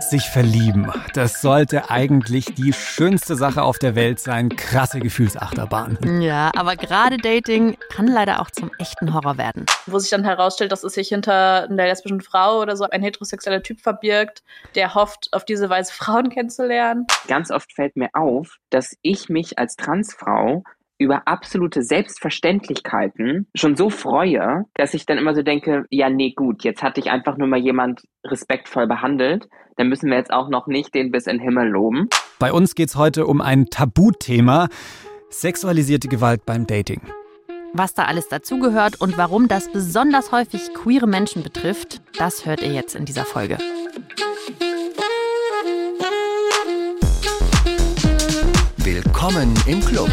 Sich verlieben, das sollte eigentlich die schönste Sache auf der Welt sein. Krasse Gefühlsachterbahn. Ja, aber gerade Dating kann leider auch zum echten Horror werden. Wo sich dann herausstellt, dass es sich hinter einer lesbischen Frau oder so ein heterosexueller Typ verbirgt, der hofft, auf diese Weise Frauen kennenzulernen. Ganz oft fällt mir auf, dass ich mich als Transfrau über absolute Selbstverständlichkeiten schon so freue, dass ich dann immer so denke, ja, nee, gut, jetzt hat dich einfach nur mal jemand respektvoll behandelt, dann müssen wir jetzt auch noch nicht den bis in den Himmel loben. Bei uns geht es heute um ein Tabuthema, sexualisierte Gewalt beim Dating. Was da alles dazugehört und warum das besonders häufig queere Menschen betrifft, das hört ihr jetzt in dieser Folge. Willkommen im Club.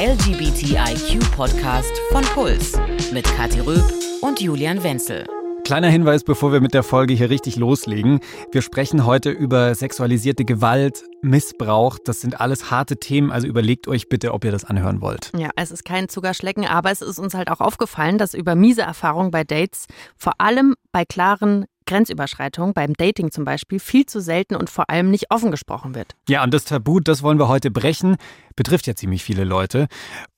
LGBTIQ-Podcast von Puls mit Kathi Röb und Julian Wenzel. Kleiner Hinweis, bevor wir mit der Folge hier richtig loslegen. Wir sprechen heute über sexualisierte Gewalt, Missbrauch. Das sind alles harte Themen, also überlegt euch bitte, ob ihr das anhören wollt. Ja, es ist kein Zuckerschlecken, aber es ist uns halt auch aufgefallen, dass über miese Erfahrungen bei Dates, vor allem bei klaren Grenzüberschreitung, beim Dating zum Beispiel, viel zu selten und vor allem nicht offen gesprochen wird. Ja, und das Tabu, das wollen wir heute brechen, betrifft ja ziemlich viele Leute.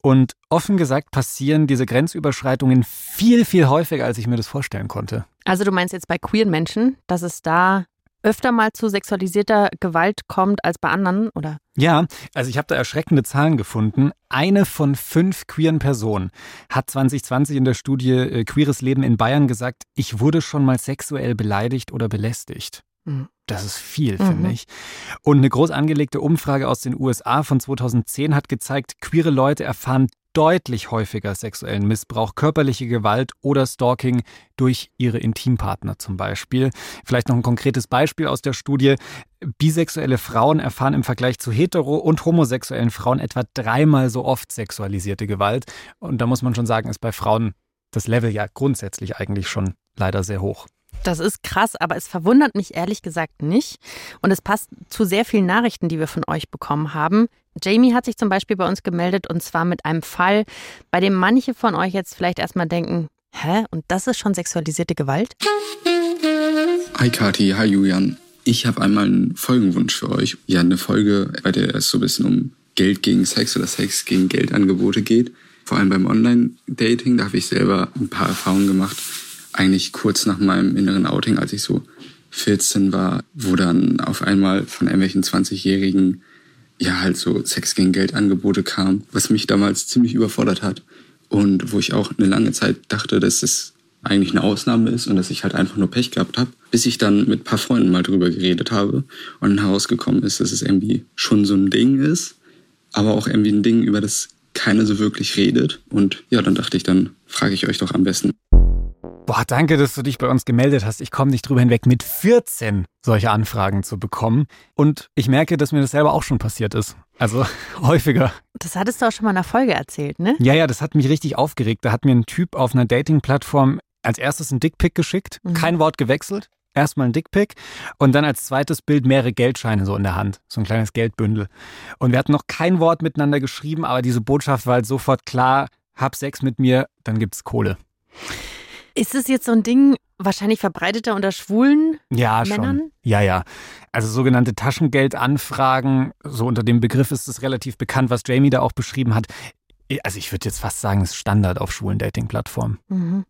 Und offen gesagt passieren diese Grenzüberschreitungen viel, viel häufiger, als ich mir das vorstellen konnte. Also du meinst jetzt bei queeren Menschen, dass es da öfter mal zu sexualisierter Gewalt kommt als bei anderen, oder? Ja, also ich habe da erschreckende Zahlen gefunden. Eine von fünf queeren Personen hat 2020 in der Studie äh, Queeres Leben in Bayern gesagt, ich wurde schon mal sexuell beleidigt oder belästigt. Mhm. Das ist viel, mhm. finde ich. Und eine groß angelegte Umfrage aus den USA von 2010 hat gezeigt, queere Leute erfahren deutlich häufiger sexuellen Missbrauch, körperliche Gewalt oder Stalking durch ihre Intimpartner zum Beispiel. Vielleicht noch ein konkretes Beispiel aus der Studie. Bisexuelle Frauen erfahren im Vergleich zu hetero- und homosexuellen Frauen etwa dreimal so oft sexualisierte Gewalt. Und da muss man schon sagen, ist bei Frauen das Level ja grundsätzlich eigentlich schon leider sehr hoch. Das ist krass, aber es verwundert mich ehrlich gesagt nicht. Und es passt zu sehr vielen Nachrichten, die wir von euch bekommen haben. Jamie hat sich zum Beispiel bei uns gemeldet und zwar mit einem Fall, bei dem manche von euch jetzt vielleicht erstmal denken, hä, und das ist schon sexualisierte Gewalt? Hi Kati, hi Julian. Ich habe einmal einen Folgenwunsch für euch. Ja, eine Folge, bei der es so ein bisschen um Geld gegen Sex oder Sex gegen Geldangebote geht. Vor allem beim Online-Dating, da habe ich selber ein paar Erfahrungen gemacht eigentlich kurz nach meinem inneren Outing, als ich so 14 war, wo dann auf einmal von irgendwelchen 20-Jährigen ja halt so Sex gegen Geld Angebote kam, was mich damals ziemlich überfordert hat und wo ich auch eine lange Zeit dachte, dass es eigentlich eine Ausnahme ist und dass ich halt einfach nur Pech gehabt habe, bis ich dann mit ein paar Freunden mal drüber geredet habe und dann herausgekommen ist, dass es irgendwie schon so ein Ding ist, aber auch irgendwie ein Ding, über das keiner so wirklich redet. Und ja, dann dachte ich, dann frage ich euch doch am besten. Boah, danke, dass du dich bei uns gemeldet hast. Ich komme nicht drüber hinweg, mit 14 solche Anfragen zu bekommen. Und ich merke, dass mir das selber auch schon passiert ist. Also häufiger. Das hattest du auch schon mal in einer Folge erzählt, ne? Ja, ja, das hat mich richtig aufgeregt. Da hat mir ein Typ auf einer Dating-Plattform als erstes ein Dickpick geschickt, mhm. kein Wort gewechselt. Erstmal ein Dickpick und dann als zweites Bild mehrere Geldscheine so in der Hand. So ein kleines Geldbündel. Und wir hatten noch kein Wort miteinander geschrieben, aber diese Botschaft war halt sofort klar, hab Sex mit mir, dann gibt's Kohle. Ist es jetzt so ein Ding, wahrscheinlich verbreiteter unter schwulen ja, Männern? Schon. Ja, ja. Also sogenannte Taschengeldanfragen, so unter dem Begriff ist es relativ bekannt, was Jamie da auch beschrieben hat. Also ich würde jetzt fast sagen, es ist Standard auf schwulen Dating-Plattformen. Mhm.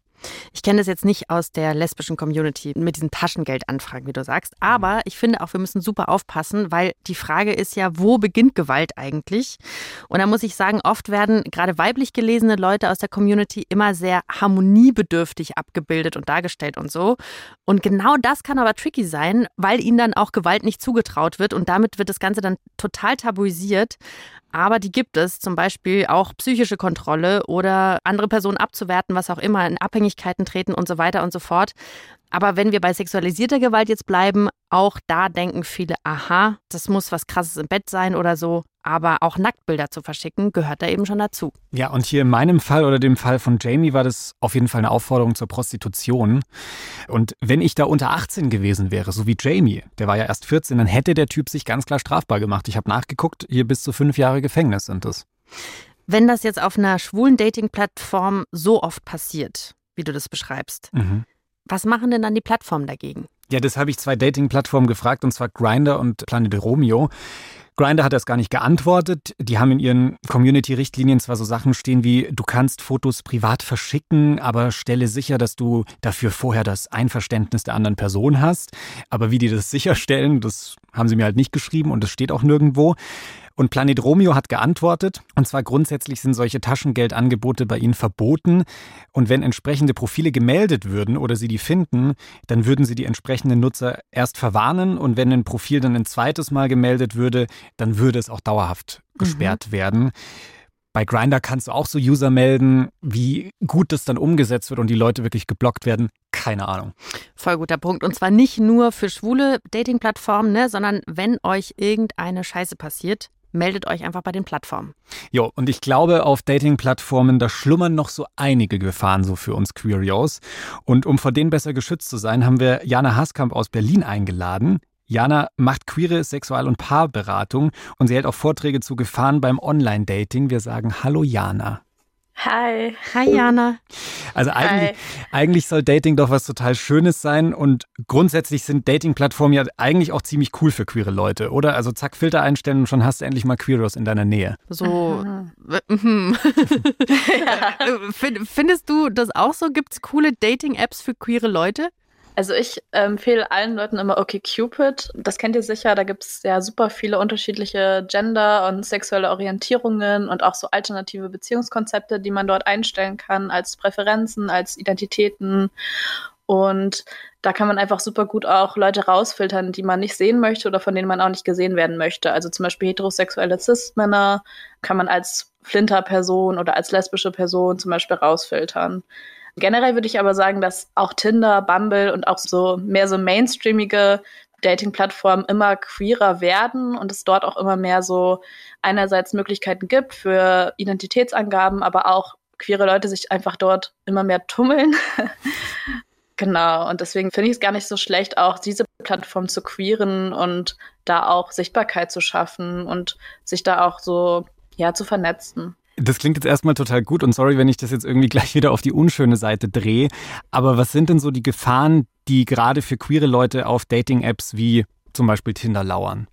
Ich kenne das jetzt nicht aus der lesbischen Community mit diesen Taschengeldanfragen, wie du sagst. Aber ich finde auch, wir müssen super aufpassen, weil die Frage ist ja, wo beginnt Gewalt eigentlich? Und da muss ich sagen, oft werden gerade weiblich gelesene Leute aus der Community immer sehr harmoniebedürftig abgebildet und dargestellt und so. Und genau das kann aber tricky sein, weil ihnen dann auch Gewalt nicht zugetraut wird und damit wird das Ganze dann total tabuisiert. Aber die gibt es, zum Beispiel auch psychische Kontrolle oder andere Personen abzuwerten, was auch immer, in Abhängigkeiten treten und so weiter und so fort. Aber wenn wir bei sexualisierter Gewalt jetzt bleiben, auch da denken viele, aha, das muss was Krasses im Bett sein oder so. Aber auch Nacktbilder zu verschicken, gehört da eben schon dazu. Ja, und hier in meinem Fall oder dem Fall von Jamie war das auf jeden Fall eine Aufforderung zur Prostitution. Und wenn ich da unter 18 gewesen wäre, so wie Jamie, der war ja erst 14, dann hätte der Typ sich ganz klar strafbar gemacht. Ich habe nachgeguckt, hier bis zu fünf Jahre Gefängnis sind es. Wenn das jetzt auf einer schwulen Dating-Plattform so oft passiert, wie du das beschreibst, mhm. Was machen denn dann die Plattformen dagegen? Ja, das habe ich zwei Dating-Plattformen gefragt, und zwar Grinder und Planet Romeo. Grinder hat das gar nicht geantwortet. Die haben in ihren Community-Richtlinien zwar so Sachen stehen wie, du kannst Fotos privat verschicken, aber stelle sicher, dass du dafür vorher das Einverständnis der anderen Person hast. Aber wie die das sicherstellen, das haben sie mir halt nicht geschrieben und das steht auch nirgendwo. Und Planet Romeo hat geantwortet, und zwar grundsätzlich sind solche Taschengeldangebote bei ihnen verboten. Und wenn entsprechende Profile gemeldet würden oder sie die finden, dann würden sie die entsprechenden Nutzer erst verwarnen. Und wenn ein Profil dann ein zweites Mal gemeldet würde, dann würde es auch dauerhaft gesperrt mhm. werden. Bei Grinder kannst du auch so User melden, wie gut das dann umgesetzt wird und die Leute wirklich geblockt werden. Keine Ahnung. Voll guter Punkt. Und zwar nicht nur für schwule Dating-Plattformen, ne, sondern wenn euch irgendeine Scheiße passiert, meldet euch einfach bei den Plattformen. Jo, und ich glaube, auf Dating-Plattformen, da schlummern noch so einige Gefahren so für uns Queerios. Und um vor denen besser geschützt zu sein, haben wir Jana Haskamp aus Berlin eingeladen. Jana macht queere Sexual- und Paarberatung und sie hält auch Vorträge zu Gefahren beim Online-Dating. Wir sagen Hallo Jana. Hi. Hi, Jana. Also eigentlich, Hi. eigentlich soll Dating doch was total Schönes sein und grundsätzlich sind Dating-Plattformen ja eigentlich auch ziemlich cool für queere Leute, oder? Also zack, Filter einstellen und schon hast du endlich mal Queeros in deiner Nähe. So. Mhm. ja. Findest du das auch so? Gibt es coole Dating-Apps für queere Leute? Also ich empfehle allen Leuten immer OkCupid. Das kennt ihr sicher. Da gibt es ja super viele unterschiedliche Gender- und sexuelle Orientierungen und auch so alternative Beziehungskonzepte, die man dort einstellen kann als Präferenzen, als Identitäten. Und da kann man einfach super gut auch Leute rausfiltern, die man nicht sehen möchte oder von denen man auch nicht gesehen werden möchte. Also zum Beispiel heterosexuelle Cis-Männer kann man als Flinter-Person oder als lesbische Person zum Beispiel rausfiltern. Generell würde ich aber sagen, dass auch Tinder, Bumble und auch so mehr so mainstreamige Dating-Plattformen immer queerer werden und es dort auch immer mehr so einerseits Möglichkeiten gibt für Identitätsangaben, aber auch queere Leute sich einfach dort immer mehr tummeln. genau, und deswegen finde ich es gar nicht so schlecht, auch diese Plattform zu queeren und da auch Sichtbarkeit zu schaffen und sich da auch so ja zu vernetzen. Das klingt jetzt erstmal total gut und sorry, wenn ich das jetzt irgendwie gleich wieder auf die unschöne Seite drehe. Aber was sind denn so die Gefahren, die gerade für queere Leute auf Dating-Apps wie zum Beispiel Tinder lauern?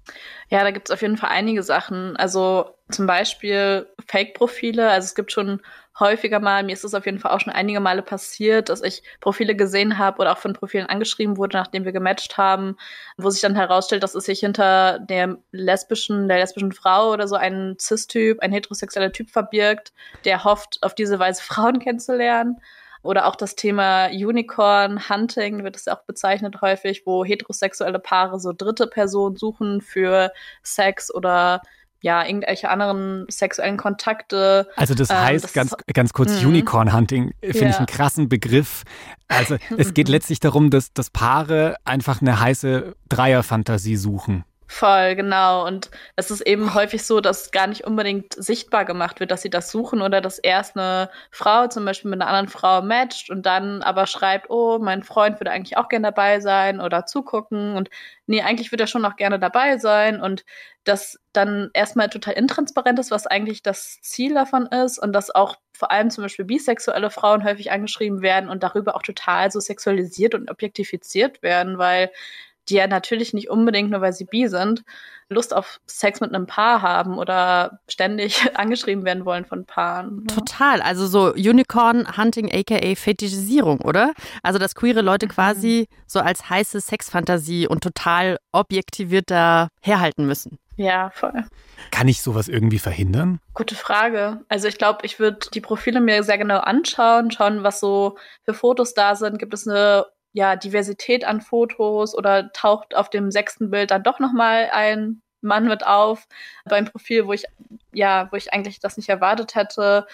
Ja, da gibt es auf jeden Fall einige Sachen. Also zum Beispiel Fake-Profile. Also es gibt schon häufiger mal, mir ist es auf jeden Fall auch schon einige Male passiert, dass ich Profile gesehen habe oder auch von Profilen angeschrieben wurde, nachdem wir gematcht haben, wo sich dann herausstellt, dass es sich hinter der lesbischen, der lesbischen Frau oder so ein Cis-Typ, ein heterosexueller Typ verbirgt, der hofft, auf diese Weise Frauen kennenzulernen. Oder auch das Thema Unicorn Hunting wird es auch bezeichnet häufig, wo heterosexuelle Paare so dritte Personen suchen für Sex oder ja, irgendwelche anderen sexuellen Kontakte. Also das ähm, heißt, das ganz, ganz kurz, mhm. Unicorn Hunting finde ja. ich einen krassen Begriff. Also es geht letztlich darum, dass, dass Paare einfach eine heiße Dreierfantasie suchen. Voll, genau. Und es ist eben häufig so, dass gar nicht unbedingt sichtbar gemacht wird, dass sie das suchen oder dass erst eine Frau zum Beispiel mit einer anderen Frau matcht und dann aber schreibt, oh, mein Freund würde eigentlich auch gerne dabei sein oder zugucken. Und nee, eigentlich würde er schon auch gerne dabei sein. Und das dann erstmal total intransparent ist, was eigentlich das Ziel davon ist. Und dass auch vor allem zum Beispiel bisexuelle Frauen häufig angeschrieben werden und darüber auch total so sexualisiert und objektifiziert werden, weil die ja natürlich nicht unbedingt, nur weil sie bi sind, Lust auf Sex mit einem Paar haben oder ständig angeschrieben werden wollen von Paaren. Ne? Total. Also so Unicorn-Hunting, aka Fetischisierung, oder? Also, dass queere Leute mhm. quasi so als heiße Sexfantasie und total objektiviert da herhalten müssen. Ja, voll. Kann ich sowas irgendwie verhindern? Gute Frage. Also ich glaube, ich würde die Profile mir sehr genau anschauen, schauen, was so für Fotos da sind. Gibt es eine ja, Diversität an Fotos oder taucht auf dem sechsten Bild dann doch nochmal ein Mann mit auf beim Profil, wo ich, ja, wo ich eigentlich das nicht erwartet hätte.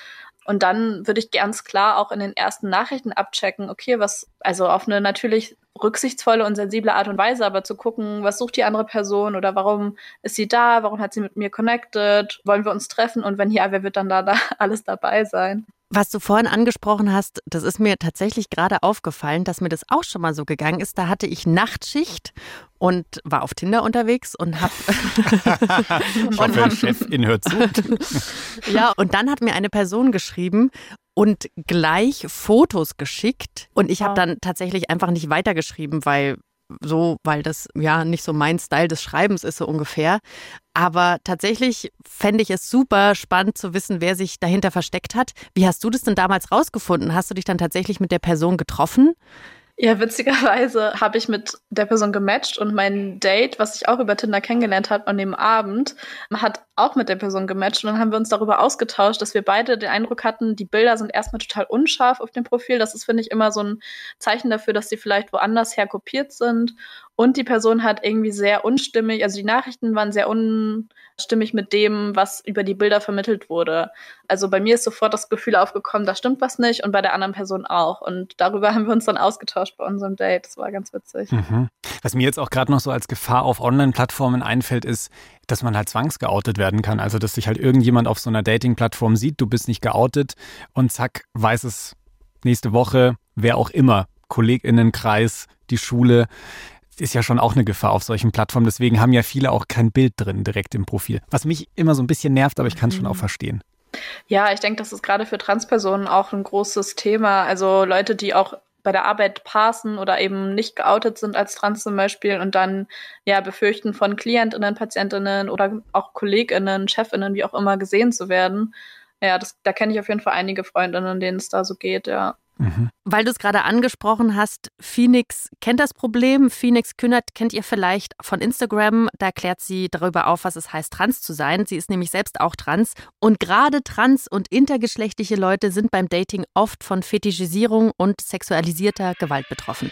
Und dann würde ich ganz klar auch in den ersten Nachrichten abchecken, okay, was, also auf eine natürlich rücksichtsvolle und sensible Art und Weise, aber zu gucken, was sucht die andere Person oder warum ist sie da, warum hat sie mit mir connected, wollen wir uns treffen und wenn ja, wer wird dann da, da alles dabei sein? Was du vorhin angesprochen hast, das ist mir tatsächlich gerade aufgefallen, dass mir das auch schon mal so gegangen ist. Da hatte ich Nachtschicht und war auf Tinder unterwegs und habe ich hoffe, hab, Chefin hört zu. ja, und dann hat mir eine Person geschrieben und gleich Fotos geschickt und ich habe dann tatsächlich einfach nicht weitergeschrieben, weil so, weil das ja nicht so mein Style des Schreibens ist, so ungefähr. Aber tatsächlich fände ich es super spannend zu wissen, wer sich dahinter versteckt hat. Wie hast du das denn damals rausgefunden? Hast du dich dann tatsächlich mit der Person getroffen? Ja, witzigerweise habe ich mit der Person gematcht und mein Date, was ich auch über Tinder kennengelernt habe an dem Abend, hat auch mit der Person gematcht und dann haben wir uns darüber ausgetauscht, dass wir beide den Eindruck hatten, die Bilder sind erstmal total unscharf auf dem Profil. Das ist, finde ich, immer so ein Zeichen dafür, dass sie vielleicht woanders her kopiert sind. Und die Person hat irgendwie sehr unstimmig, also die Nachrichten waren sehr unstimmig mit dem, was über die Bilder vermittelt wurde. Also bei mir ist sofort das Gefühl aufgekommen, da stimmt was nicht und bei der anderen Person auch. Und darüber haben wir uns dann ausgetauscht bei unserem Date. Das war ganz witzig. Mhm. Was mir jetzt auch gerade noch so als Gefahr auf Online-Plattformen einfällt, ist, dass man halt zwangsgeoutet werden kann. Also dass sich halt irgendjemand auf so einer Dating-Plattform sieht, du bist nicht geoutet und zack, weiß es nächste Woche, wer auch immer, KollegInnenkreis, die Schule ist ja schon auch eine Gefahr auf solchen Plattformen. Deswegen haben ja viele auch kein Bild drin direkt im Profil. Was mich immer so ein bisschen nervt, aber ich kann es schon auch mhm. verstehen. Ja, ich denke, das ist gerade für Transpersonen auch ein großes Thema. Also Leute, die auch bei der Arbeit passen oder eben nicht geoutet sind als trans zum Beispiel und dann ja befürchten von Klientinnen, Patientinnen oder auch Kolleginnen, Chefinnen, wie auch immer gesehen zu werden. Ja, das, da kenne ich auf jeden Fall einige Freundinnen, denen es da so geht, ja. Mhm. Weil du es gerade angesprochen hast, Phoenix kennt das Problem. Phoenix Kühnert kennt ihr vielleicht von Instagram. Da klärt sie darüber auf, was es heißt, trans zu sein. Sie ist nämlich selbst auch trans. Und gerade trans und intergeschlechtliche Leute sind beim Dating oft von Fetischisierung und sexualisierter Gewalt betroffen.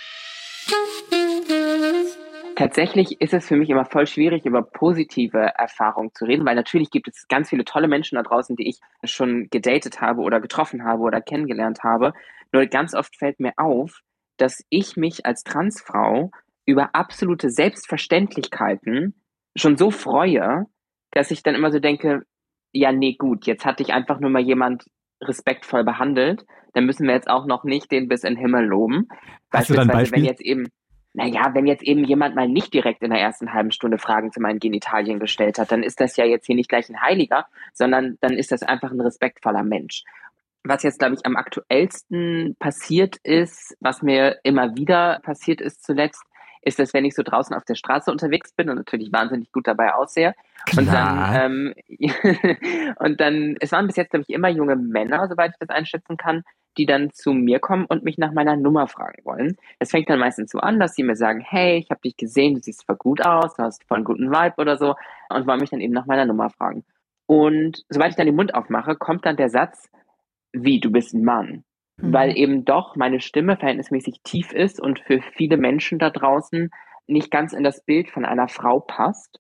Tatsächlich ist es für mich immer voll schwierig, über positive Erfahrungen zu reden, weil natürlich gibt es ganz viele tolle Menschen da draußen, die ich schon gedatet habe oder getroffen habe oder kennengelernt habe. Nur ganz oft fällt mir auf, dass ich mich als Transfrau über absolute Selbstverständlichkeiten schon so freue, dass ich dann immer so denke, ja, nee, gut, jetzt hat dich einfach nur mal jemand respektvoll behandelt, dann müssen wir jetzt auch noch nicht den bis in den Himmel loben. Hast du dann Beispiel? wenn jetzt eben naja, wenn jetzt eben jemand mal nicht direkt in der ersten halben Stunde Fragen zu meinen Genitalien gestellt hat, dann ist das ja jetzt hier nicht gleich ein Heiliger, sondern dann ist das einfach ein respektvoller Mensch. Was jetzt, glaube ich, am aktuellsten passiert ist, was mir immer wieder passiert ist zuletzt, ist, dass wenn ich so draußen auf der Straße unterwegs bin und natürlich wahnsinnig gut dabei aussehe und dann, ähm, und dann, es waren bis jetzt, glaube ich, immer junge Männer, soweit ich das einschätzen kann, die dann zu mir kommen und mich nach meiner Nummer fragen wollen. Es fängt dann meistens so an, dass sie mir sagen, hey, ich habe dich gesehen, du siehst voll gut aus, du hast voll einen guten Vibe oder so und wollen mich dann eben nach meiner Nummer fragen. Und sobald ich dann den Mund aufmache, kommt dann der Satz, wie, du bist ein Mann. Mhm. Weil eben doch meine Stimme verhältnismäßig tief ist und für viele Menschen da draußen nicht ganz in das Bild von einer Frau passt.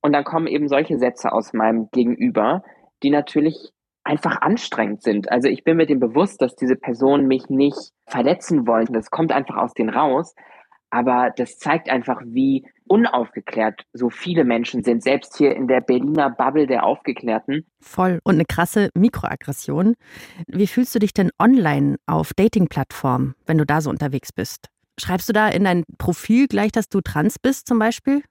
Und dann kommen eben solche Sätze aus meinem Gegenüber, die natürlich einfach anstrengend sind. Also ich bin mir dem bewusst, dass diese Personen mich nicht verletzen wollen. Das kommt einfach aus denen raus. Aber das zeigt einfach, wie unaufgeklärt so viele Menschen sind, selbst hier in der Berliner Bubble der Aufgeklärten. Voll. Und eine krasse Mikroaggression. Wie fühlst du dich denn online auf Dating-Plattformen, wenn du da so unterwegs bist? Schreibst du da in dein Profil gleich, dass du trans bist zum Beispiel?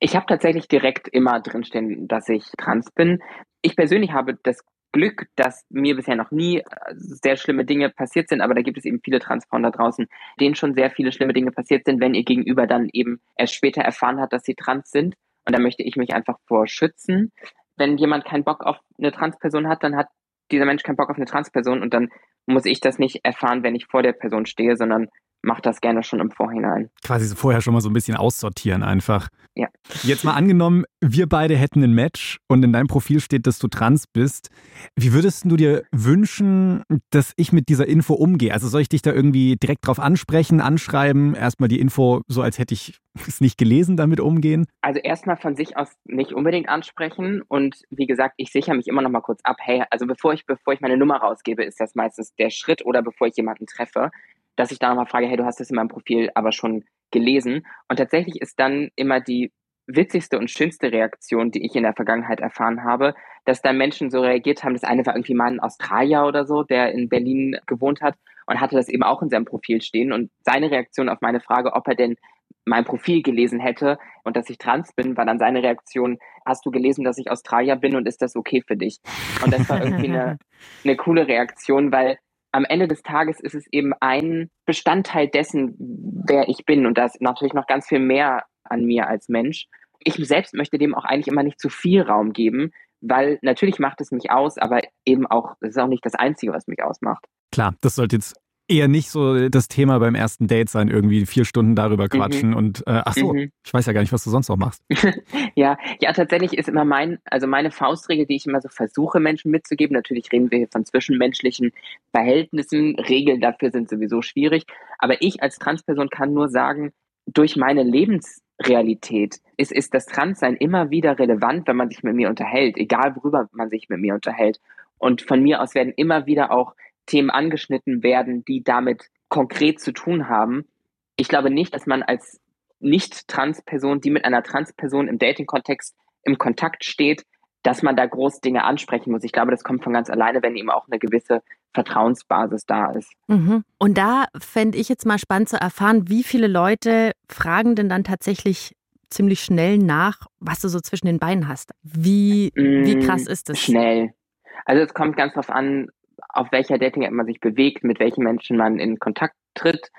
Ich habe tatsächlich direkt immer drinstehen, dass ich trans bin. Ich persönlich habe das Glück, dass mir bisher noch nie äh, sehr schlimme Dinge passiert sind, aber da gibt es eben viele da draußen, denen schon sehr viele schlimme Dinge passiert sind, wenn ihr Gegenüber dann eben erst später erfahren hat, dass sie trans sind. Und da möchte ich mich einfach vor schützen. Wenn jemand keinen Bock auf eine Transperson hat, dann hat dieser Mensch keinen Bock auf eine Transperson und dann muss ich das nicht erfahren, wenn ich vor der Person stehe, sondern mache das gerne schon im Vorhinein. Quasi vorher schon mal so ein bisschen aussortieren einfach. Ja. Jetzt mal angenommen, wir beide hätten ein Match und in deinem Profil steht, dass du trans bist. Wie würdest du dir wünschen, dass ich mit dieser Info umgehe? Also soll ich dich da irgendwie direkt drauf ansprechen, anschreiben, erstmal die Info so, als hätte ich es nicht gelesen, damit umgehen? Also erstmal von sich aus nicht unbedingt ansprechen und wie gesagt, ich sichere mich immer noch mal kurz ab. Hey, also bevor ich, bevor ich meine Nummer rausgebe, ist das meistens der Schritt oder bevor ich jemanden treffe dass ich da nochmal frage, hey, du hast das in meinem Profil aber schon gelesen. Und tatsächlich ist dann immer die witzigste und schönste Reaktion, die ich in der Vergangenheit erfahren habe, dass da Menschen so reagiert haben. Das eine war irgendwie mal ein Australier oder so, der in Berlin gewohnt hat und hatte das eben auch in seinem Profil stehen. Und seine Reaktion auf meine Frage, ob er denn mein Profil gelesen hätte und dass ich trans bin, war dann seine Reaktion, hast du gelesen, dass ich Australier bin und ist das okay für dich? Und das war irgendwie eine, eine coole Reaktion, weil am Ende des Tages ist es eben ein Bestandteil dessen, wer ich bin. Und da ist natürlich noch ganz viel mehr an mir als Mensch. Ich selbst möchte dem auch eigentlich immer nicht zu viel Raum geben, weil natürlich macht es mich aus, aber eben auch, das ist auch nicht das Einzige, was mich ausmacht. Klar, das sollte jetzt eher nicht so das Thema beim ersten Date sein, irgendwie vier Stunden darüber mhm. quatschen mhm. und äh, ach so, mhm. ich weiß ja gar nicht, was du sonst noch machst. ja, ja, tatsächlich ist immer mein, also meine Faustregel, die ich immer so versuche, Menschen mitzugeben. Natürlich reden wir hier von zwischenmenschlichen Verhältnissen. Regeln dafür sind sowieso schwierig. Aber ich als Transperson kann nur sagen, durch meine Lebensrealität ist, ist das Transsein immer wieder relevant, wenn man sich mit mir unterhält, egal worüber man sich mit mir unterhält. Und von mir aus werden immer wieder auch Themen angeschnitten werden, die damit konkret zu tun haben. Ich glaube nicht, dass man als nicht-Trans-Person, die mit einer Trans-Person im Dating-Kontext im Kontakt steht, dass man da groß Dinge ansprechen muss. Ich glaube, das kommt von ganz alleine, wenn eben auch eine gewisse Vertrauensbasis da ist. Mhm. Und da fände ich jetzt mal spannend zu erfahren, wie viele Leute fragen denn dann tatsächlich ziemlich schnell nach, was du so zwischen den Beinen hast. Wie, wie mm, krass ist das? Schnell. Also es kommt ganz drauf an, auf welcher Dating-App man sich bewegt, mit welchen Menschen man in Kontakt tritt.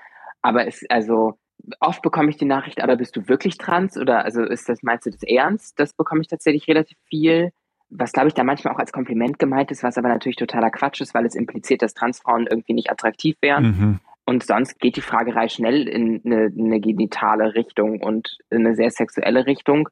Aber es, also, oft bekomme ich die Nachricht, aber bist du wirklich trans? Oder also ist das, meinst du das ernst? Das bekomme ich tatsächlich relativ viel. Was glaube ich da manchmal auch als Kompliment gemeint ist, was aber natürlich totaler Quatsch ist, weil es impliziert, dass Transfrauen irgendwie nicht attraktiv wären. Mhm. Und sonst geht die Fragerei schnell in eine, eine genitale Richtung und in eine sehr sexuelle Richtung.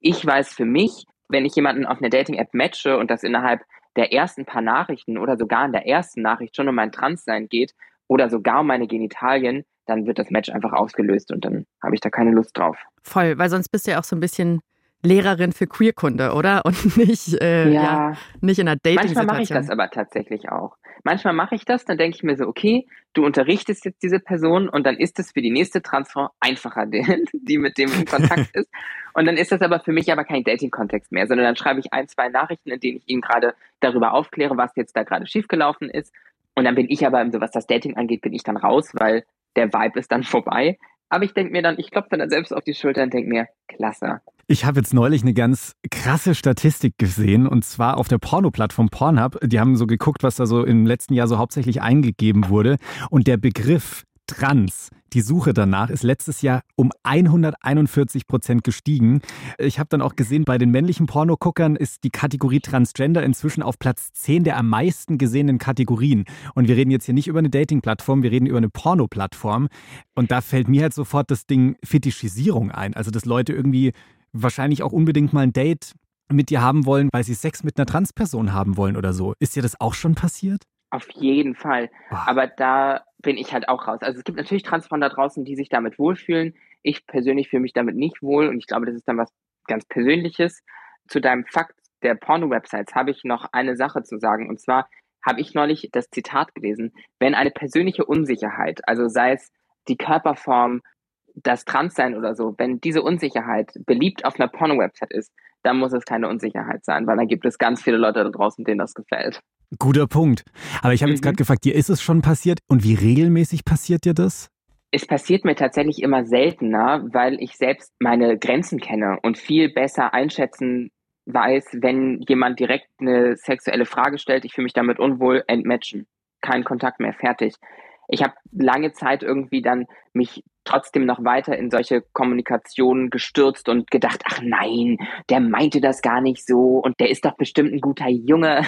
Ich weiß für mich, wenn ich jemanden auf einer Dating-App matche und das innerhalb der ersten paar Nachrichten oder sogar in der ersten Nachricht schon um mein Transsein geht oder sogar um meine Genitalien, dann wird das Match einfach ausgelöst und dann habe ich da keine Lust drauf. Voll, weil sonst bist du ja auch so ein bisschen Lehrerin für Queerkunde, oder? Und nicht, äh, ja. ja. nicht in einer Dating-Situation. Manchmal mache ich das aber tatsächlich auch. Manchmal mache ich das, dann denke ich mir so, okay, du unterrichtest jetzt diese Person und dann ist es für die nächste Transfrau einfacher, die, die mit dem in Kontakt ist. Und dann ist das aber für mich aber kein Dating-Kontext mehr, sondern dann schreibe ich ein, zwei Nachrichten, in denen ich ihn gerade darüber aufkläre, was jetzt da gerade schiefgelaufen ist. Und dann bin ich aber, so was das Dating angeht, bin ich dann raus, weil der Vibe ist dann vorbei. Aber ich denke mir dann, ich klopfe dann selbst auf die Schulter und denke mir, klasse. Ich habe jetzt neulich eine ganz krasse Statistik gesehen und zwar auf der Porno-Plattform Pornhub. Die haben so geguckt, was da so im letzten Jahr so hauptsächlich eingegeben wurde. Und der Begriff Trans. Die Suche danach ist letztes Jahr um 141 Prozent gestiegen. Ich habe dann auch gesehen, bei den männlichen Pornoguckern ist die Kategorie Transgender inzwischen auf Platz 10 der am meisten gesehenen Kategorien. Und wir reden jetzt hier nicht über eine Dating-Plattform, wir reden über eine Porno-Plattform. Und da fällt mir halt sofort das Ding Fetischisierung ein. Also, dass Leute irgendwie wahrscheinlich auch unbedingt mal ein Date mit dir haben wollen, weil sie Sex mit einer Transperson haben wollen oder so. Ist dir das auch schon passiert? Auf jeden Fall. Aber da bin ich halt auch raus. Also es gibt natürlich Transfrauen da draußen, die sich damit wohlfühlen. Ich persönlich fühle mich damit nicht wohl und ich glaube, das ist dann was ganz Persönliches. Zu deinem Fakt der Porno-Websites habe ich noch eine Sache zu sagen. Und zwar habe ich neulich das Zitat gelesen, wenn eine persönliche Unsicherheit, also sei es die Körperform, das Transsein oder so, wenn diese Unsicherheit beliebt auf einer Porno-Website ist, dann muss es keine Unsicherheit sein, weil dann gibt es ganz viele Leute da draußen, denen das gefällt. Guter Punkt. Aber ich habe mhm. jetzt gerade gefragt, dir ist es schon passiert und wie regelmäßig passiert dir das? Es passiert mir tatsächlich immer seltener, weil ich selbst meine Grenzen kenne und viel besser einschätzen weiß, wenn jemand direkt eine sexuelle Frage stellt, ich fühle mich damit unwohl, entmatchen. Kein Kontakt mehr, fertig. Ich habe lange Zeit irgendwie dann mich trotzdem noch weiter in solche Kommunikationen gestürzt und gedacht, ach nein, der meinte das gar nicht so und der ist doch bestimmt ein guter Junge.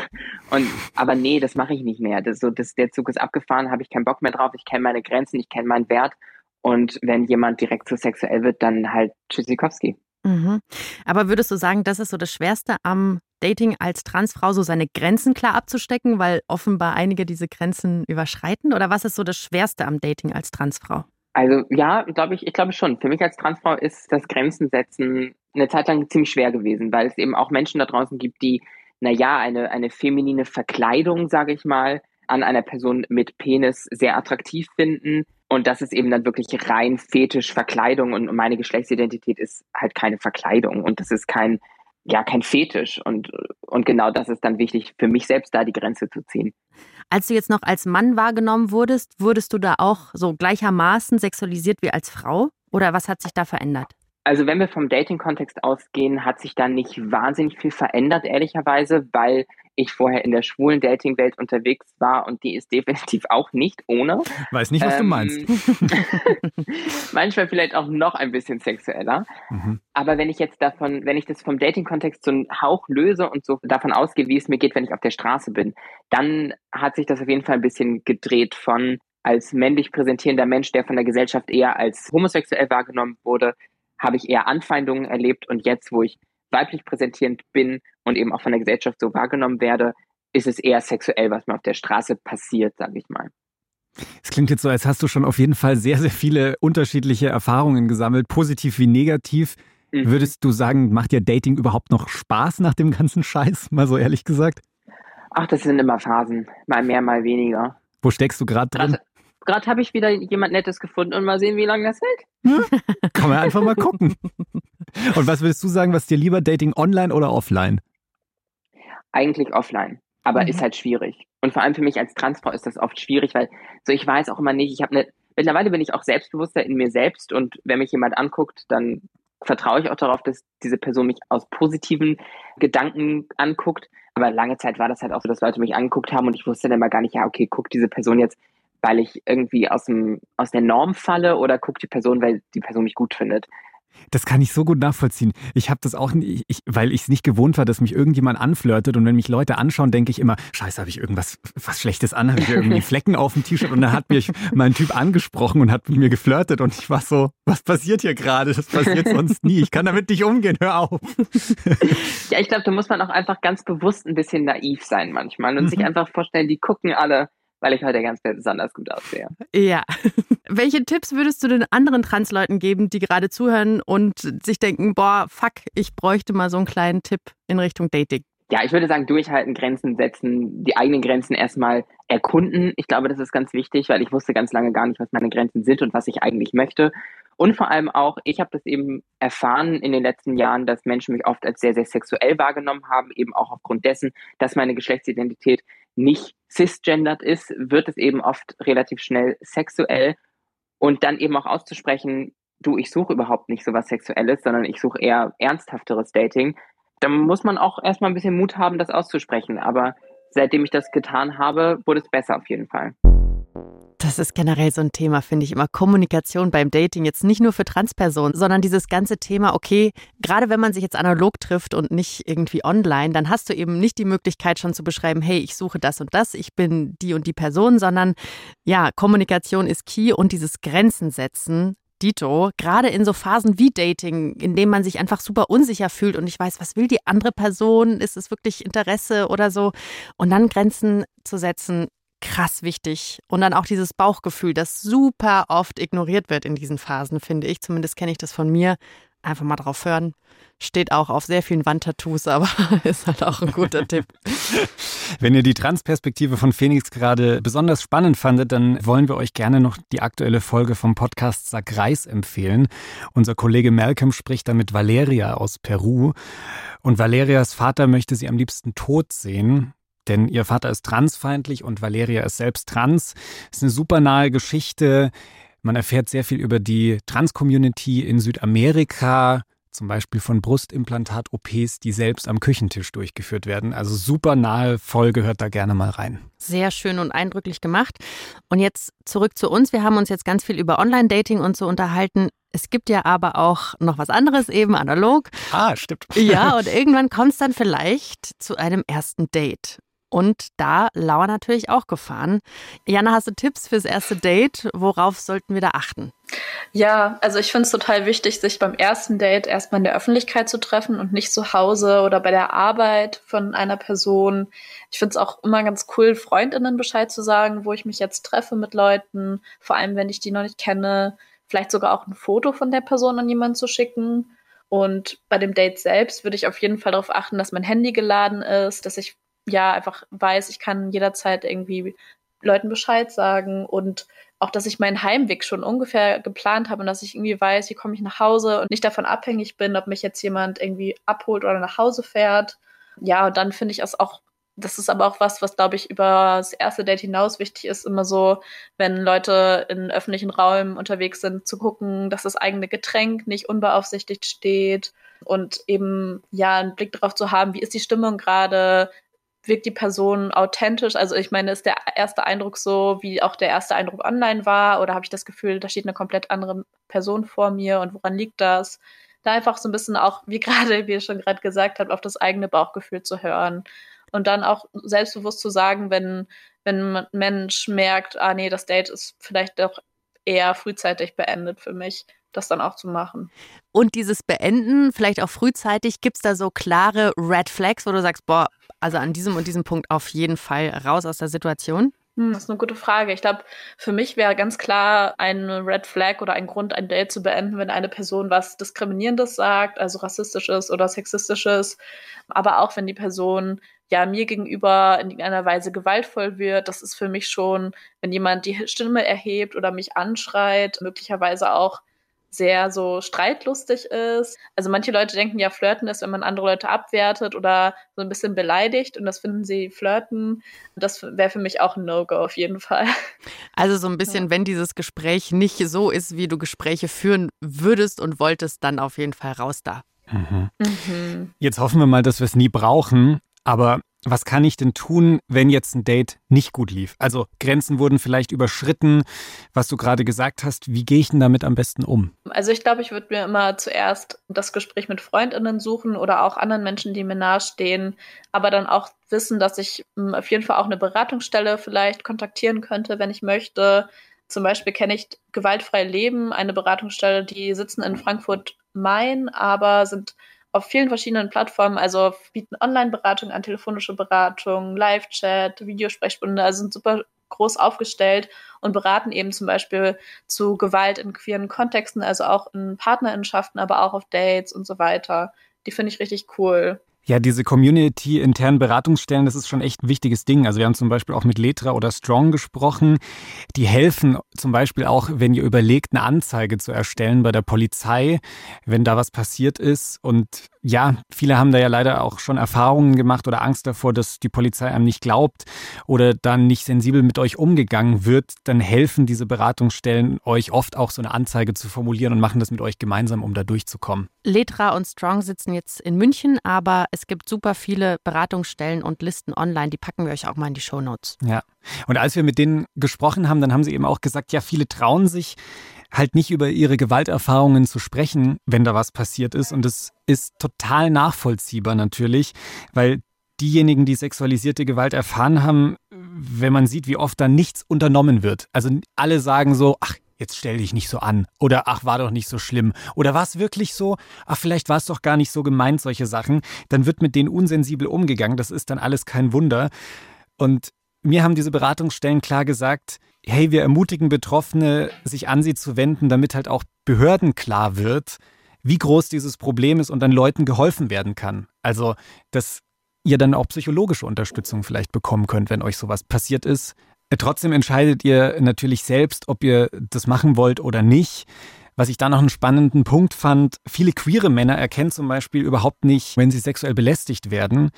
Und aber nee, das mache ich nicht mehr. Das, so, das, der Zug ist abgefahren, habe ich keinen Bock mehr drauf. Ich kenne meine Grenzen, ich kenne meinen Wert. Und wenn jemand direkt zu sexuell wird, dann halt Tschüssikowski. Mhm. Aber würdest du sagen, das ist so das Schwerste am Dating als Transfrau, so seine Grenzen klar abzustecken, weil offenbar einige diese Grenzen überschreiten? Oder was ist so das Schwerste am Dating als Transfrau? Also ja, glaube ich, ich glaube schon. Für mich als Transfrau ist das Grenzen setzen eine Zeit lang ziemlich schwer gewesen, weil es eben auch Menschen da draußen gibt, die, naja, eine, eine feminine Verkleidung, sage ich mal, an einer Person mit Penis sehr attraktiv finden. Und das ist eben dann wirklich rein fetisch Verkleidung und meine Geschlechtsidentität ist halt keine Verkleidung und das ist kein, ja, kein Fetisch. Und, und genau das ist dann wichtig, für mich selbst da die Grenze zu ziehen. Als du jetzt noch als Mann wahrgenommen wurdest, wurdest du da auch so gleichermaßen sexualisiert wie als Frau? Oder was hat sich da verändert? Also wenn wir vom Dating-Kontext ausgehen, hat sich da nicht wahnsinnig viel verändert, ehrlicherweise, weil ich vorher in der schwulen Dating-Welt unterwegs war und die ist definitiv auch nicht ohne. Weiß nicht, was ähm, du meinst. manchmal vielleicht auch noch ein bisschen sexueller. Mhm. Aber wenn ich jetzt davon, wenn ich das vom Dating-Kontext so einen Hauch löse und so davon ausgehe, wie es mir geht, wenn ich auf der Straße bin, dann hat sich das auf jeden Fall ein bisschen gedreht von als männlich präsentierender Mensch, der von der Gesellschaft eher als homosexuell wahrgenommen wurde, habe ich eher Anfeindungen erlebt und jetzt, wo ich weiblich präsentierend bin und eben auch von der Gesellschaft so wahrgenommen werde, ist es eher sexuell, was mir auf der Straße passiert, sage ich mal. Es klingt jetzt so, als hast du schon auf jeden Fall sehr, sehr viele unterschiedliche Erfahrungen gesammelt, positiv wie negativ. Mhm. Würdest du sagen, macht dir Dating überhaupt noch Spaß nach dem ganzen Scheiß, mal so ehrlich gesagt? Ach, das sind immer Phasen, mal mehr, mal weniger. Wo steckst du gerade drin? Gerade habe ich wieder jemand Nettes gefunden und mal sehen, wie lange das hält. Hm? Kann man einfach mal gucken. Und was würdest du sagen, was dir lieber Dating online oder offline? Eigentlich offline, aber mhm. ist halt schwierig. Und vor allem für mich als Transfrau ist das oft schwierig, weil so ich weiß auch immer nicht, ich habe eine mittlerweile bin ich auch selbstbewusster in mir selbst und wenn mich jemand anguckt, dann vertraue ich auch darauf, dass diese Person mich aus positiven Gedanken anguckt. Aber lange Zeit war das halt auch so, dass Leute mich angeguckt haben und ich wusste dann immer gar nicht, ja, okay, guckt diese Person jetzt, weil ich irgendwie aus, dem, aus der Norm falle oder guckt die Person, weil die Person mich gut findet. Das kann ich so gut nachvollziehen. Ich habe das auch, nicht, ich, weil ich es nicht gewohnt war, dass mich irgendjemand anflirtet und wenn mich Leute anschauen, denke ich immer, scheiße, habe ich irgendwas was Schlechtes an, habe ich irgendwie Flecken auf dem T-Shirt und dann hat mich mein Typ angesprochen und hat mit mir geflirtet und ich war so, was passiert hier gerade? Das passiert sonst nie. Ich kann damit nicht umgehen, hör auf. ja, ich glaube, da muss man auch einfach ganz bewusst ein bisschen naiv sein manchmal und mhm. sich einfach vorstellen, die gucken alle weil ich heute ganz besonders gut aussehe. Ja. Welche Tipps würdest du den anderen Transleuten geben, die gerade zuhören und sich denken, boah, fuck, ich bräuchte mal so einen kleinen Tipp in Richtung Dating? Ja, ich würde sagen, durchhalten, Grenzen setzen, die eigenen Grenzen erstmal erkunden. Ich glaube, das ist ganz wichtig, weil ich wusste ganz lange gar nicht, was meine Grenzen sind und was ich eigentlich möchte. Und vor allem auch, ich habe das eben erfahren in den letzten Jahren, dass Menschen mich oft als sehr, sehr sexuell wahrgenommen haben, eben auch aufgrund dessen, dass meine Geschlechtsidentität nicht cisgendered ist, wird es eben oft relativ schnell sexuell und dann eben auch auszusprechen, du, ich suche überhaupt nicht so was Sexuelles, sondern ich suche eher ernsthafteres Dating. Da muss man auch erstmal ein bisschen Mut haben, das auszusprechen. Aber seitdem ich das getan habe, wurde es besser auf jeden Fall. Das ist generell so ein Thema, finde ich immer. Kommunikation beim Dating, jetzt nicht nur für Transpersonen, sondern dieses ganze Thema, okay, gerade wenn man sich jetzt analog trifft und nicht irgendwie online, dann hast du eben nicht die Möglichkeit schon zu beschreiben, hey, ich suche das und das, ich bin die und die Person, sondern ja, Kommunikation ist key und dieses Grenzen setzen Dito, gerade in so Phasen wie Dating, in dem man sich einfach super unsicher fühlt und ich weiß, was will die andere Person? Ist es wirklich Interesse oder so? Und dann Grenzen zu setzen, krass wichtig. Und dann auch dieses Bauchgefühl, das super oft ignoriert wird in diesen Phasen, finde ich. Zumindest kenne ich das von mir. Einfach mal drauf hören. Steht auch auf sehr vielen Wandtattoos, aber ist halt auch ein guter Tipp. Wenn ihr die Transperspektive von Phoenix gerade besonders spannend fandet, dann wollen wir euch gerne noch die aktuelle Folge vom Podcast Sag Reis empfehlen. Unser Kollege Malcolm spricht da mit Valeria aus Peru. Und Valerias Vater möchte sie am liebsten tot sehen. Denn ihr Vater ist transfeindlich und Valeria ist selbst trans. Das ist eine super nahe Geschichte. Man erfährt sehr viel über die Trans-Community in Südamerika, zum Beispiel von Brustimplantat-OPs, die selbst am Küchentisch durchgeführt werden. Also super nahe Folge, hört da gerne mal rein. Sehr schön und eindrücklich gemacht. Und jetzt zurück zu uns. Wir haben uns jetzt ganz viel über Online-Dating und so unterhalten. Es gibt ja aber auch noch was anderes, eben analog. Ah, stimmt. Ja, und irgendwann kommt es dann vielleicht zu einem ersten Date. Und da lauern natürlich auch Gefahren. Jana, hast du Tipps fürs erste Date? Worauf sollten wir da achten? Ja, also ich finde es total wichtig, sich beim ersten Date erstmal in der Öffentlichkeit zu treffen und nicht zu Hause oder bei der Arbeit von einer Person. Ich finde es auch immer ganz cool, Freundinnen Bescheid zu sagen, wo ich mich jetzt treffe mit Leuten, vor allem wenn ich die noch nicht kenne. Vielleicht sogar auch ein Foto von der Person an jemanden zu schicken. Und bei dem Date selbst würde ich auf jeden Fall darauf achten, dass mein Handy geladen ist, dass ich ja einfach weiß, ich kann jederzeit irgendwie Leuten Bescheid sagen und auch, dass ich meinen Heimweg schon ungefähr geplant habe und dass ich irgendwie weiß, wie komme ich nach Hause und nicht davon abhängig bin, ob mich jetzt jemand irgendwie abholt oder nach Hause fährt. Ja, und dann finde ich es auch, das ist aber auch was, was glaube ich über das erste Date hinaus wichtig ist, immer so, wenn Leute in öffentlichen Räumen unterwegs sind, zu gucken, dass das eigene Getränk nicht unbeaufsichtigt steht und eben ja einen Blick darauf zu haben, wie ist die Stimmung gerade, wirkt die Person authentisch? Also ich meine, ist der erste Eindruck so, wie auch der erste Eindruck online war? Oder habe ich das Gefühl, da steht eine komplett andere Person vor mir und woran liegt das? Da einfach so ein bisschen auch, wie gerade, wie ihr schon gerade gesagt habt, auf das eigene Bauchgefühl zu hören. Und dann auch selbstbewusst zu sagen, wenn, wenn ein Mensch merkt, ah nee, das Date ist vielleicht doch eher frühzeitig beendet für mich das dann auch zu machen. Und dieses Beenden, vielleicht auch frühzeitig, gibt es da so klare Red Flags, wo du sagst, boah, also an diesem und diesem Punkt auf jeden Fall raus aus der Situation? Hm, das ist eine gute Frage. Ich glaube, für mich wäre ganz klar ein Red Flag oder ein Grund, ein Date zu beenden, wenn eine Person was Diskriminierendes sagt, also rassistisches oder sexistisches, aber auch wenn die Person ja mir gegenüber in irgendeiner Weise gewaltvoll wird. Das ist für mich schon, wenn jemand die Stimme erhebt oder mich anschreit, möglicherweise auch sehr so streitlustig ist. Also manche Leute denken ja, Flirten ist, wenn man andere Leute abwertet oder so ein bisschen beleidigt und das finden sie Flirten. Das wäre für mich auch ein No-Go auf jeden Fall. Also so ein bisschen, ja. wenn dieses Gespräch nicht so ist, wie du Gespräche führen würdest und wolltest, dann auf jeden Fall raus da. Mhm. Mhm. Jetzt hoffen wir mal, dass wir es nie brauchen. Aber was kann ich denn tun, wenn jetzt ein Date nicht gut lief? Also Grenzen wurden vielleicht überschritten, was du gerade gesagt hast. Wie gehe ich denn damit am besten um? Also ich glaube, ich würde mir immer zuerst das Gespräch mit Freundinnen suchen oder auch anderen Menschen, die mir nahestehen, aber dann auch wissen, dass ich hm, auf jeden Fall auch eine Beratungsstelle vielleicht kontaktieren könnte, wenn ich möchte. Zum Beispiel kenne ich Gewaltfrei Leben, eine Beratungsstelle, die sitzen in Frankfurt Main, aber sind auf vielen verschiedenen Plattformen, also bieten Online-Beratung an, telefonische Beratung, Live-Chat, Videosprechstunde, also sind super groß aufgestellt und beraten eben zum Beispiel zu Gewalt in queeren Kontexten, also auch in Partnerinnenschaften, aber auch auf Dates und so weiter. Die finde ich richtig cool. Ja, diese Community-internen Beratungsstellen, das ist schon echt ein wichtiges Ding. Also wir haben zum Beispiel auch mit Letra oder Strong gesprochen. Die helfen zum Beispiel auch, wenn ihr überlegt, eine Anzeige zu erstellen bei der Polizei, wenn da was passiert ist. Und ja, viele haben da ja leider auch schon Erfahrungen gemacht oder Angst davor, dass die Polizei einem nicht glaubt oder dann nicht sensibel mit euch umgegangen wird. Dann helfen diese Beratungsstellen euch oft auch so eine Anzeige zu formulieren und machen das mit euch gemeinsam, um da durchzukommen. Letra und Strong sitzen jetzt in München, aber es gibt super viele Beratungsstellen und Listen online. Die packen wir euch auch mal in die Show Notes. Ja. Und als wir mit denen gesprochen haben, dann haben sie eben auch gesagt, ja, viele trauen sich halt nicht über ihre Gewalterfahrungen zu sprechen, wenn da was passiert ist. Und es ist total nachvollziehbar natürlich, weil diejenigen, die sexualisierte Gewalt erfahren haben, wenn man sieht, wie oft da nichts unternommen wird. Also alle sagen so, ach, jetzt stell dich nicht so an. Oder ach, war doch nicht so schlimm. Oder war es wirklich so? Ach, vielleicht war es doch gar nicht so gemeint, solche Sachen. Dann wird mit denen unsensibel umgegangen. Das ist dann alles kein Wunder. Und mir haben diese Beratungsstellen klar gesagt, hey, wir ermutigen Betroffene, sich an sie zu wenden, damit halt auch Behörden klar wird, wie groß dieses Problem ist und dann Leuten geholfen werden kann. Also, dass ihr dann auch psychologische Unterstützung vielleicht bekommen könnt, wenn euch sowas passiert ist. Trotzdem entscheidet ihr natürlich selbst, ob ihr das machen wollt oder nicht. Was ich da noch einen spannenden Punkt fand, viele queere Männer erkennen zum Beispiel überhaupt nicht, wenn sie sexuell belästigt werden,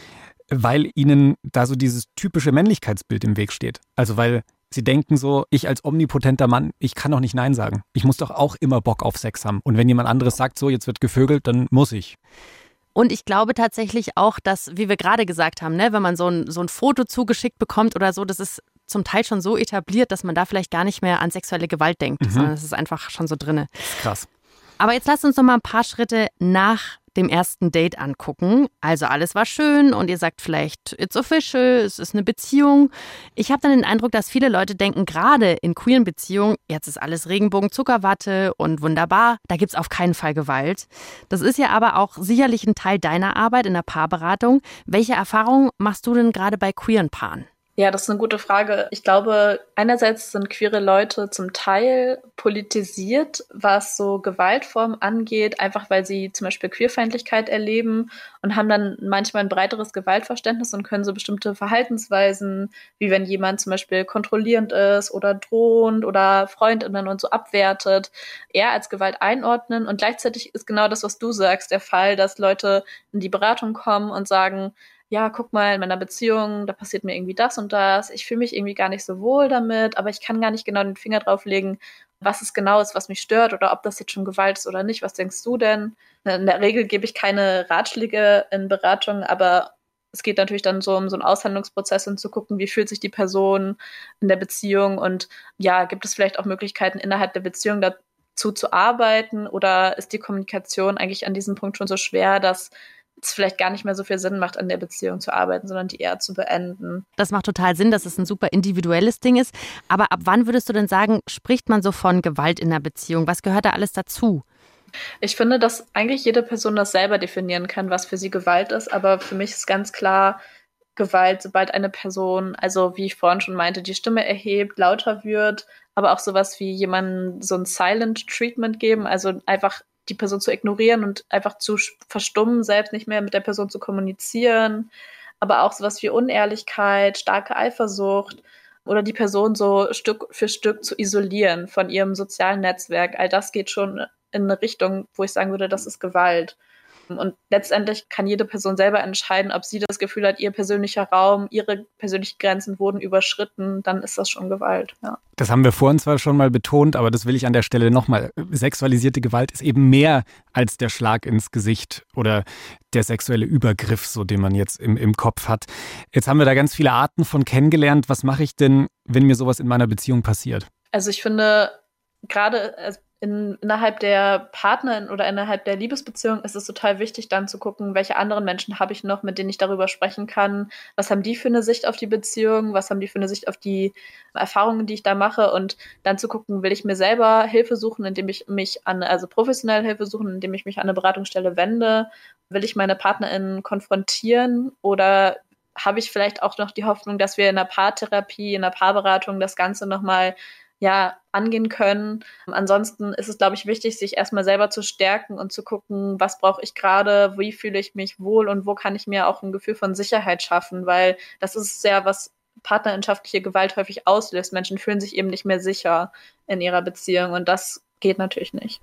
weil ihnen da so dieses typische Männlichkeitsbild im Weg steht. Also weil sie denken so, ich als omnipotenter Mann, ich kann doch nicht Nein sagen. Ich muss doch auch immer Bock auf Sex haben. Und wenn jemand anderes sagt, so, jetzt wird gevögelt, dann muss ich. Und ich glaube tatsächlich auch, dass, wie wir gerade gesagt haben, ne, wenn man so ein, so ein Foto zugeschickt bekommt oder so, das ist zum Teil schon so etabliert, dass man da vielleicht gar nicht mehr an sexuelle Gewalt denkt, mhm. sondern es ist einfach schon so drinne. Krass. Aber jetzt lasst uns noch mal ein paar Schritte nach dem ersten Date angucken. Also alles war schön und ihr sagt vielleicht, it's official, es ist eine Beziehung. Ich habe dann den Eindruck, dass viele Leute denken, gerade in queeren Beziehungen, jetzt ist alles Regenbogen, Zuckerwatte und wunderbar, da gibt es auf keinen Fall Gewalt. Das ist ja aber auch sicherlich ein Teil deiner Arbeit in der Paarberatung. Welche Erfahrungen machst du denn gerade bei queeren Paaren? Ja, das ist eine gute Frage. Ich glaube, einerseits sind queere Leute zum Teil politisiert, was so Gewaltformen angeht, einfach weil sie zum Beispiel Queerfeindlichkeit erleben und haben dann manchmal ein breiteres Gewaltverständnis und können so bestimmte Verhaltensweisen, wie wenn jemand zum Beispiel kontrollierend ist oder drohend oder Freundinnen und so abwertet, eher als Gewalt einordnen. Und gleichzeitig ist genau das, was du sagst, der Fall, dass Leute in die Beratung kommen und sagen, ja, guck mal, in meiner Beziehung, da passiert mir irgendwie das und das. Ich fühle mich irgendwie gar nicht so wohl damit, aber ich kann gar nicht genau den Finger drauf legen, was es genau ist, was mich stört oder ob das jetzt schon Gewalt ist oder nicht. Was denkst du denn? In der Regel gebe ich keine Ratschläge in Beratung, aber es geht natürlich dann so um so einen Aushandlungsprozess und zu gucken, wie fühlt sich die Person in der Beziehung und ja, gibt es vielleicht auch Möglichkeiten innerhalb der Beziehung dazu zu arbeiten oder ist die Kommunikation eigentlich an diesem Punkt schon so schwer, dass es vielleicht gar nicht mehr so viel Sinn macht, an der Beziehung zu arbeiten, sondern die eher zu beenden. Das macht total Sinn, dass es ein super individuelles Ding ist. Aber ab wann würdest du denn sagen, spricht man so von Gewalt in der Beziehung? Was gehört da alles dazu? Ich finde, dass eigentlich jede Person das selber definieren kann, was für sie Gewalt ist. Aber für mich ist ganz klar, Gewalt, sobald eine Person, also wie ich vorhin schon meinte, die Stimme erhebt, lauter wird, aber auch sowas wie jemandem so ein Silent Treatment geben, also einfach die Person zu ignorieren und einfach zu verstummen, selbst nicht mehr mit der Person zu kommunizieren, aber auch sowas wie Unehrlichkeit, starke Eifersucht oder die Person so Stück für Stück zu isolieren von ihrem sozialen Netzwerk. All das geht schon in eine Richtung, wo ich sagen würde, das ist Gewalt. Und letztendlich kann jede Person selber entscheiden, ob sie das Gefühl hat, ihr persönlicher Raum, ihre persönlichen Grenzen wurden überschritten, dann ist das schon Gewalt. Ja. Das haben wir vorhin zwar schon mal betont, aber das will ich an der Stelle nochmal. Sexualisierte Gewalt ist eben mehr als der Schlag ins Gesicht oder der sexuelle Übergriff, so den man jetzt im, im Kopf hat. Jetzt haben wir da ganz viele Arten von kennengelernt. Was mache ich denn, wenn mir sowas in meiner Beziehung passiert? Also ich finde, gerade in, innerhalb der Partnerin oder innerhalb der Liebesbeziehung ist es total wichtig, dann zu gucken, welche anderen Menschen habe ich noch, mit denen ich darüber sprechen kann. Was haben die für eine Sicht auf die Beziehung? Was haben die für eine Sicht auf die Erfahrungen, die ich da mache? Und dann zu gucken, will ich mir selber Hilfe suchen, indem ich mich an, also professionelle Hilfe suchen, indem ich mich an eine Beratungsstelle wende? Will ich meine PartnerInnen konfrontieren oder habe ich vielleicht auch noch die Hoffnung, dass wir in der Paartherapie, in der Paarberatung das Ganze nochmal ja, angehen können. Ansonsten ist es, glaube ich, wichtig, sich erstmal selber zu stärken und zu gucken, was brauche ich gerade, wie fühle ich mich wohl und wo kann ich mir auch ein Gefühl von Sicherheit schaffen, weil das ist sehr, was partnerschaftliche Gewalt häufig auslöst. Menschen fühlen sich eben nicht mehr sicher in ihrer Beziehung und das geht natürlich nicht.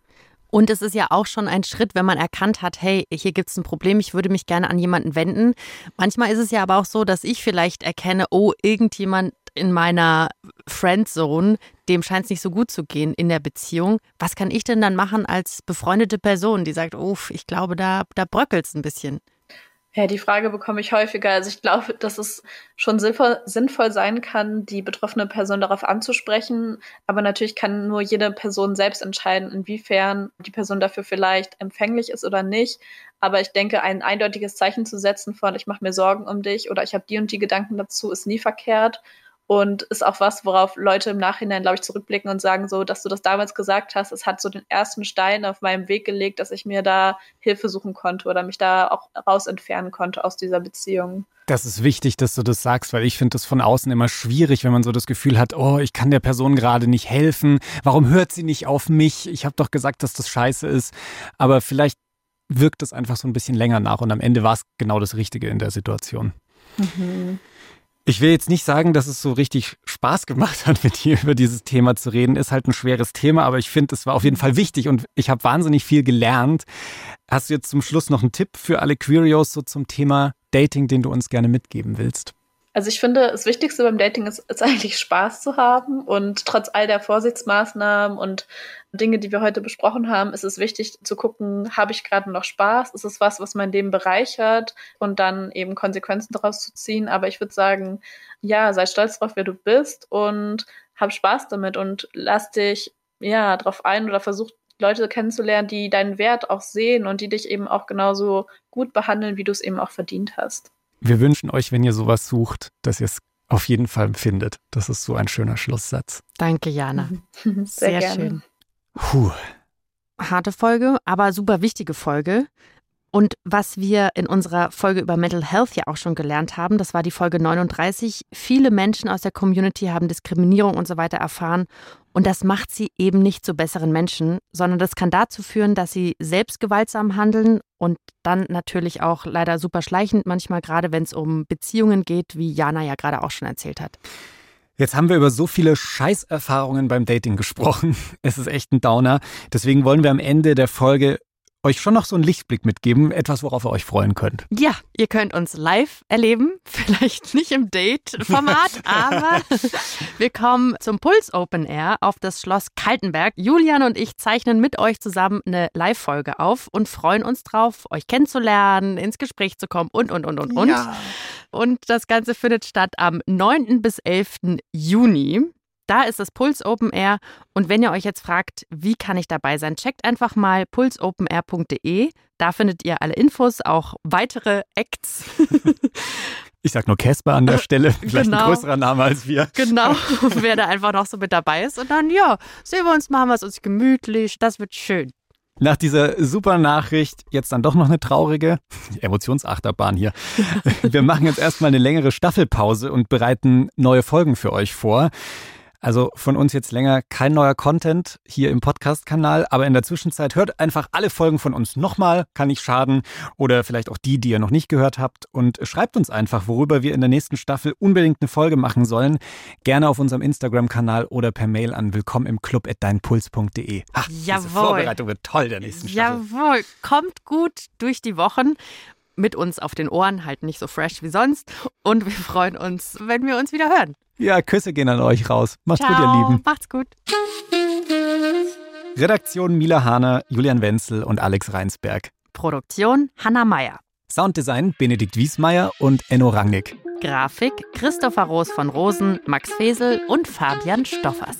Und es ist ja auch schon ein Schritt, wenn man erkannt hat, hey, hier gibt es ein Problem, ich würde mich gerne an jemanden wenden. Manchmal ist es ja aber auch so, dass ich vielleicht erkenne, oh, irgendjemand in meiner Friendzone, dem scheint es nicht so gut zu gehen in der Beziehung. Was kann ich denn dann machen als befreundete Person, die sagt, oh, ich glaube, da, da bröckelt es ein bisschen? Ja, die Frage bekomme ich häufiger. Also ich glaube, dass es schon sinnvoll, sein kann, die betroffene Person darauf anzusprechen. Aber natürlich kann nur jede Person selbst entscheiden, inwiefern die Person dafür vielleicht empfänglich ist oder nicht. Aber ich denke, ein eindeutiges Zeichen zu setzen von, ich mache mir Sorgen um dich oder ich habe die und die Gedanken dazu, ist nie verkehrt und ist auch was, worauf Leute im Nachhinein, glaube ich, zurückblicken und sagen so, dass du das damals gesagt hast, es hat so den ersten Stein auf meinem Weg gelegt, dass ich mir da Hilfe suchen konnte oder mich da auch raus entfernen konnte aus dieser Beziehung. Das ist wichtig, dass du das sagst, weil ich finde das von außen immer schwierig, wenn man so das Gefühl hat, oh, ich kann der Person gerade nicht helfen. Warum hört sie nicht auf mich? Ich habe doch gesagt, dass das scheiße ist. Aber vielleicht wirkt es einfach so ein bisschen länger nach und am Ende war es genau das Richtige in der Situation. Mhm. Ich will jetzt nicht sagen, dass es so richtig Spaß gemacht hat, mit dir über dieses Thema zu reden. Ist halt ein schweres Thema, aber ich finde, es war auf jeden Fall wichtig und ich habe wahnsinnig viel gelernt. Hast du jetzt zum Schluss noch einen Tipp für alle Queerios so zum Thema Dating, den du uns gerne mitgeben willst? Also ich finde, das Wichtigste beim Dating ist, ist eigentlich Spaß zu haben und trotz all der Vorsichtsmaßnahmen und Dinge, die wir heute besprochen haben, ist es wichtig zu gucken, habe ich gerade noch Spaß? Ist es was, was mein Leben bereichert? Und dann eben Konsequenzen daraus zu ziehen. Aber ich würde sagen, ja, sei stolz drauf, wer du bist und hab Spaß damit und lass dich ja drauf ein oder versuch Leute kennenzulernen, die deinen Wert auch sehen und die dich eben auch genauso gut behandeln, wie du es eben auch verdient hast. Wir wünschen euch, wenn ihr sowas sucht, dass ihr es auf jeden Fall findet. Das ist so ein schöner Schlusssatz. Danke, Jana. Sehr, Sehr schön. Puh. Harte Folge, aber super wichtige Folge. Und was wir in unserer Folge über Mental Health ja auch schon gelernt haben, das war die Folge 39. Viele Menschen aus der Community haben Diskriminierung und so weiter erfahren. Und das macht sie eben nicht zu besseren Menschen, sondern das kann dazu führen, dass sie selbst gewaltsam handeln und dann natürlich auch leider super schleichend, manchmal gerade wenn es um Beziehungen geht, wie Jana ja gerade auch schon erzählt hat. Jetzt haben wir über so viele Scheißerfahrungen beim Dating gesprochen. Es ist echt ein Downer. Deswegen wollen wir am Ende der Folge euch schon noch so einen Lichtblick mitgeben, etwas, worauf ihr euch freuen könnt. Ja, ihr könnt uns live erleben, vielleicht nicht im Date-Format, aber wir kommen zum Puls Open Air auf das Schloss Kaltenberg. Julian und ich zeichnen mit euch zusammen eine Live-Folge auf und freuen uns drauf, euch kennenzulernen, ins Gespräch zu kommen und, und, und, und, und. Ja. Und das Ganze findet statt am 9. bis 11. Juni. Da ist das Puls Open Air. Und wenn ihr euch jetzt fragt, wie kann ich dabei sein, checkt einfach mal pulsopenair.de. Da findet ihr alle Infos, auch weitere Acts. Ich sag nur Casper an der Stelle, vielleicht Genau. ein größerer Name als wir. genau, wer da einfach noch so mit dabei ist. Und dann, ja, sehen wir uns, machen wir es uns gemütlich. Das wird schön. Nach dieser super Nachricht jetzt dann doch noch eine traurige Emotionsachterbahn hier. Wir machen jetzt erstmal eine längere Staffelpause und bereiten neue Folgen für euch vor. Also von uns jetzt länger kein neuer Content hier im Podcast-Kanal, aber in der Zwischenzeit hört einfach alle Folgen von uns nochmal, kann nicht schaden. Oder vielleicht auch die, die ihr noch nicht gehört habt. Und schreibt uns einfach, worüber wir in der nächsten Staffel unbedingt eine Folge machen sollen. Gerne auf unserem Instagram-Kanal oder per Mail an willkommen im Club at deinpuls.de. Ha, Diese Jawohl. Vorbereitung wird toll der nächsten Staffel. Jawohl, kommt gut durch die Wochen. Mit uns auf den Ohren, halt nicht so fresh wie sonst. Und wir freuen uns, wenn wir uns wieder hören. Ja, Küsse gehen an euch raus. Macht's Ciao, gut, ihr Lieben. macht's gut. Redaktion Mila Hahner, Julian Wenzel und Alex Reinsberg. Produktion Hanna Meyer. Sounddesign Benedikt Wiesmeier und Enno Rangnick. Grafik Christopher Roos von Rosen, Max Fesel und Fabian Stoffers.